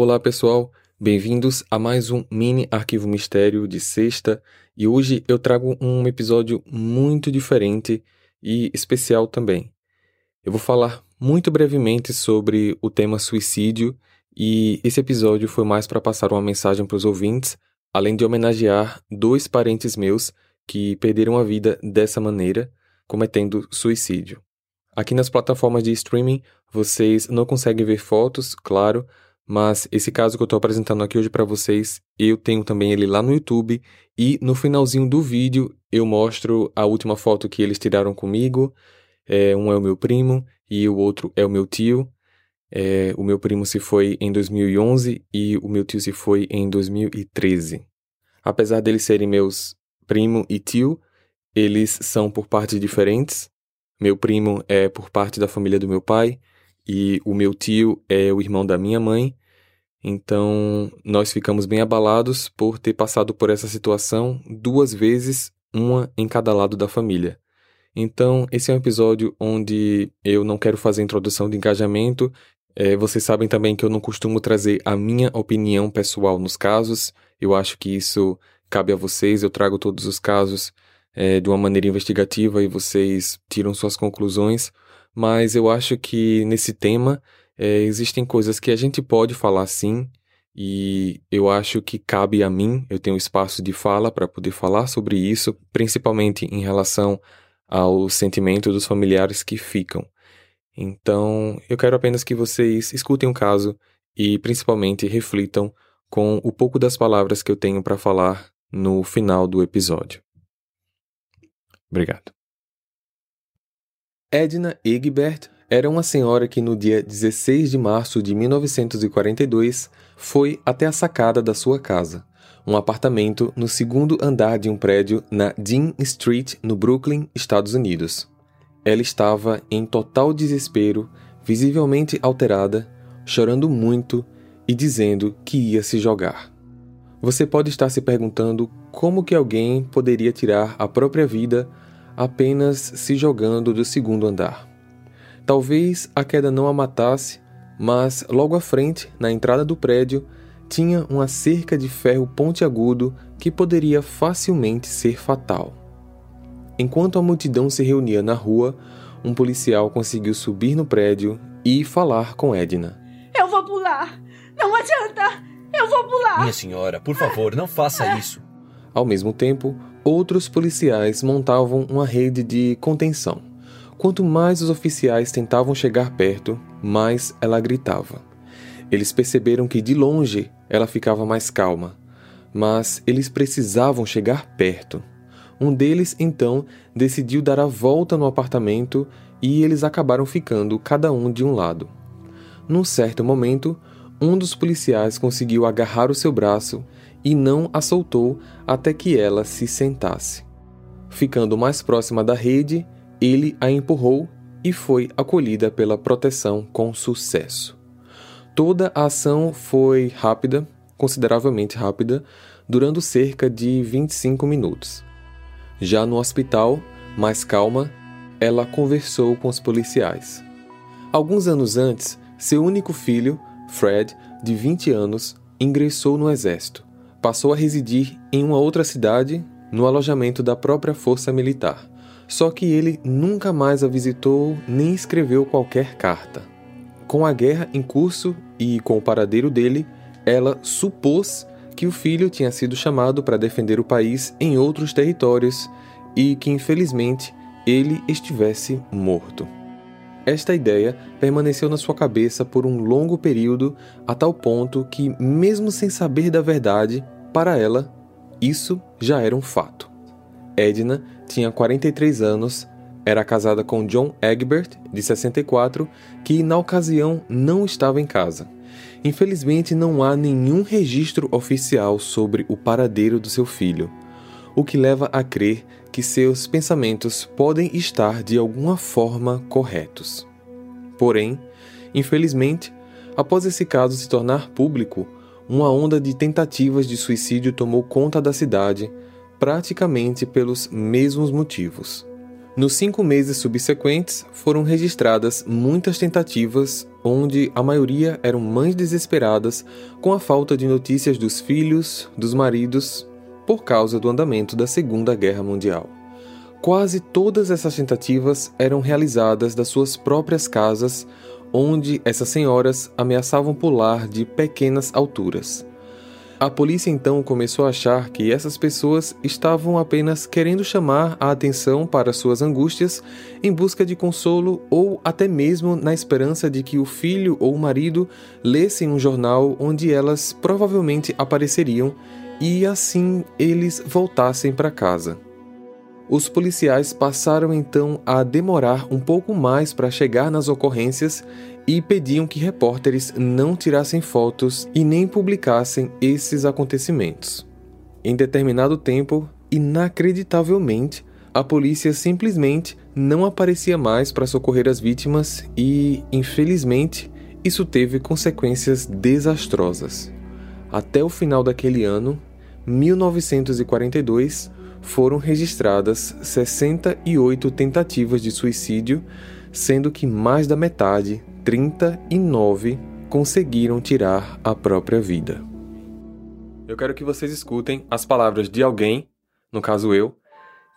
Olá pessoal, bem-vindos a mais um mini arquivo mistério de sexta e hoje eu trago um episódio muito diferente e especial também. Eu vou falar muito brevemente sobre o tema suicídio e esse episódio foi mais para passar uma mensagem para os ouvintes, além de homenagear dois parentes meus que perderam a vida dessa maneira, cometendo suicídio. Aqui nas plataformas de streaming vocês não conseguem ver fotos, claro, mas esse caso que eu estou apresentando aqui hoje para vocês, eu tenho também ele lá no YouTube e no finalzinho do vídeo eu mostro a última foto que eles tiraram comigo. É, um é o meu primo e o outro é o meu tio. É, o meu primo se foi em 2011 e o meu tio se foi em 2013. Apesar deles serem meus primo e tio, eles são por partes diferentes. Meu primo é por parte da família do meu pai e o meu tio é o irmão da minha mãe. Então, nós ficamos bem abalados por ter passado por essa situação duas vezes, uma em cada lado da família. Então, esse é um episódio onde eu não quero fazer introdução de engajamento. É, vocês sabem também que eu não costumo trazer a minha opinião pessoal nos casos. Eu acho que isso cabe a vocês. Eu trago todos os casos é, de uma maneira investigativa e vocês tiram suas conclusões mas eu acho que nesse tema é, existem coisas que a gente pode falar sim, e eu acho que cabe a mim, eu tenho espaço de fala para poder falar sobre isso, principalmente em relação ao sentimento dos familiares que ficam. Então, eu quero apenas que vocês escutem o caso e principalmente reflitam com o pouco das palavras que eu tenho para falar no final do episódio. Obrigado. Edna Egbert era uma senhora que no dia 16 de março de 1942 foi até a sacada da sua casa, um apartamento no segundo andar de um prédio na Dean Street, no Brooklyn, Estados Unidos. Ela estava em total desespero, visivelmente alterada, chorando muito e dizendo que ia se jogar. Você pode estar se perguntando como que alguém poderia tirar a própria vida apenas se jogando do segundo andar. Talvez a queda não a matasse, mas logo à frente, na entrada do prédio, tinha uma cerca de ferro pontiagudo que poderia facilmente ser fatal. Enquanto a multidão se reunia na rua, um policial conseguiu subir no prédio e falar com Edna. Eu vou pular! Não adianta! Eu vou pular! Minha senhora, por favor, não faça isso. Ao mesmo tempo, outros policiais montavam uma rede de contenção. Quanto mais os oficiais tentavam chegar perto, mais ela gritava. Eles perceberam que de longe ela ficava mais calma, mas eles precisavam chegar perto. Um deles, então, decidiu dar a volta no apartamento e eles acabaram ficando cada um de um lado. Num certo momento, um dos policiais conseguiu agarrar o seu braço e não a soltou até que ela se sentasse. Ficando mais próxima da rede, ele a empurrou e foi acolhida pela proteção com sucesso. Toda a ação foi rápida, consideravelmente rápida, durando cerca de 25 minutos. Já no hospital, mais calma, ela conversou com os policiais. Alguns anos antes, seu único filho, Fred, de 20 anos, ingressou no exército passou a residir em uma outra cidade, no alojamento da própria força militar. Só que ele nunca mais a visitou nem escreveu qualquer carta. Com a guerra em curso e com o paradeiro dele, ela supôs que o filho tinha sido chamado para defender o país em outros territórios e que, infelizmente, ele estivesse morto. Esta ideia permaneceu na sua cabeça por um longo período, a tal ponto que, mesmo sem saber da verdade, para ela, isso já era um fato. Edna tinha 43 anos, era casada com John Egbert, de 64, que na ocasião não estava em casa. Infelizmente, não há nenhum registro oficial sobre o paradeiro do seu filho, o que leva a crer que seus pensamentos podem estar de alguma forma corretos. Porém, infelizmente, após esse caso se tornar público, uma onda de tentativas de suicídio tomou conta da cidade, praticamente pelos mesmos motivos. Nos cinco meses subsequentes, foram registradas muitas tentativas, onde a maioria eram mães desesperadas com a falta de notícias dos filhos, dos maridos, por causa do andamento da Segunda Guerra Mundial. Quase todas essas tentativas eram realizadas das suas próprias casas, onde essas senhoras ameaçavam pular de pequenas alturas. A polícia então começou a achar que essas pessoas estavam apenas querendo chamar a atenção para suas angústias em busca de consolo ou até mesmo na esperança de que o filho ou o marido lessem um jornal onde elas provavelmente apareceriam e assim eles voltassem para casa. Os policiais passaram então a demorar um pouco mais para chegar nas ocorrências e pediam que repórteres não tirassem fotos e nem publicassem esses acontecimentos. Em determinado tempo, inacreditavelmente, a polícia simplesmente não aparecia mais para socorrer as vítimas e, infelizmente, isso teve consequências desastrosas. Até o final daquele ano, 1942, foram registradas 68 tentativas de suicídio, sendo que mais da metade, 39, conseguiram tirar a própria vida. Eu quero que vocês escutem as palavras de alguém, no caso eu,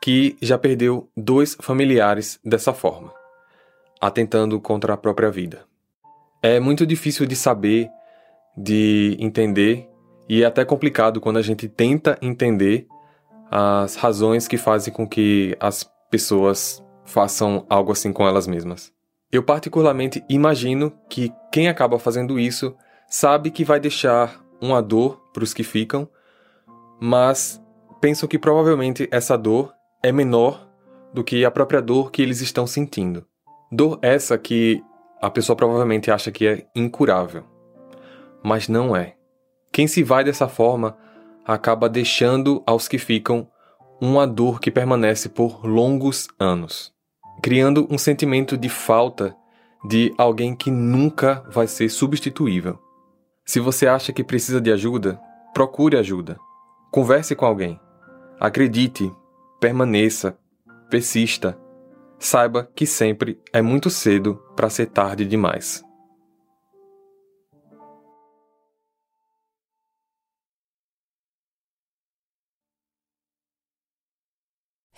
que já perdeu dois familiares dessa forma, atentando contra a própria vida. É muito difícil de saber, de entender, e é até complicado quando a gente tenta entender as razões que fazem com que as pessoas façam algo assim com elas mesmas. Eu particularmente imagino que quem acaba fazendo isso sabe que vai deixar uma dor para os que ficam, mas penso que provavelmente essa dor é menor do que a própria dor que eles estão sentindo. Dor essa que a pessoa provavelmente acha que é incurável, mas não é. Quem se vai dessa forma acaba deixando aos que ficam uma dor que permanece por longos anos, criando um sentimento de falta de alguém que nunca vai ser substituível. Se você acha que precisa de ajuda, procure ajuda. Converse com alguém. Acredite, permaneça, persista. Saiba que sempre é muito cedo para ser tarde demais.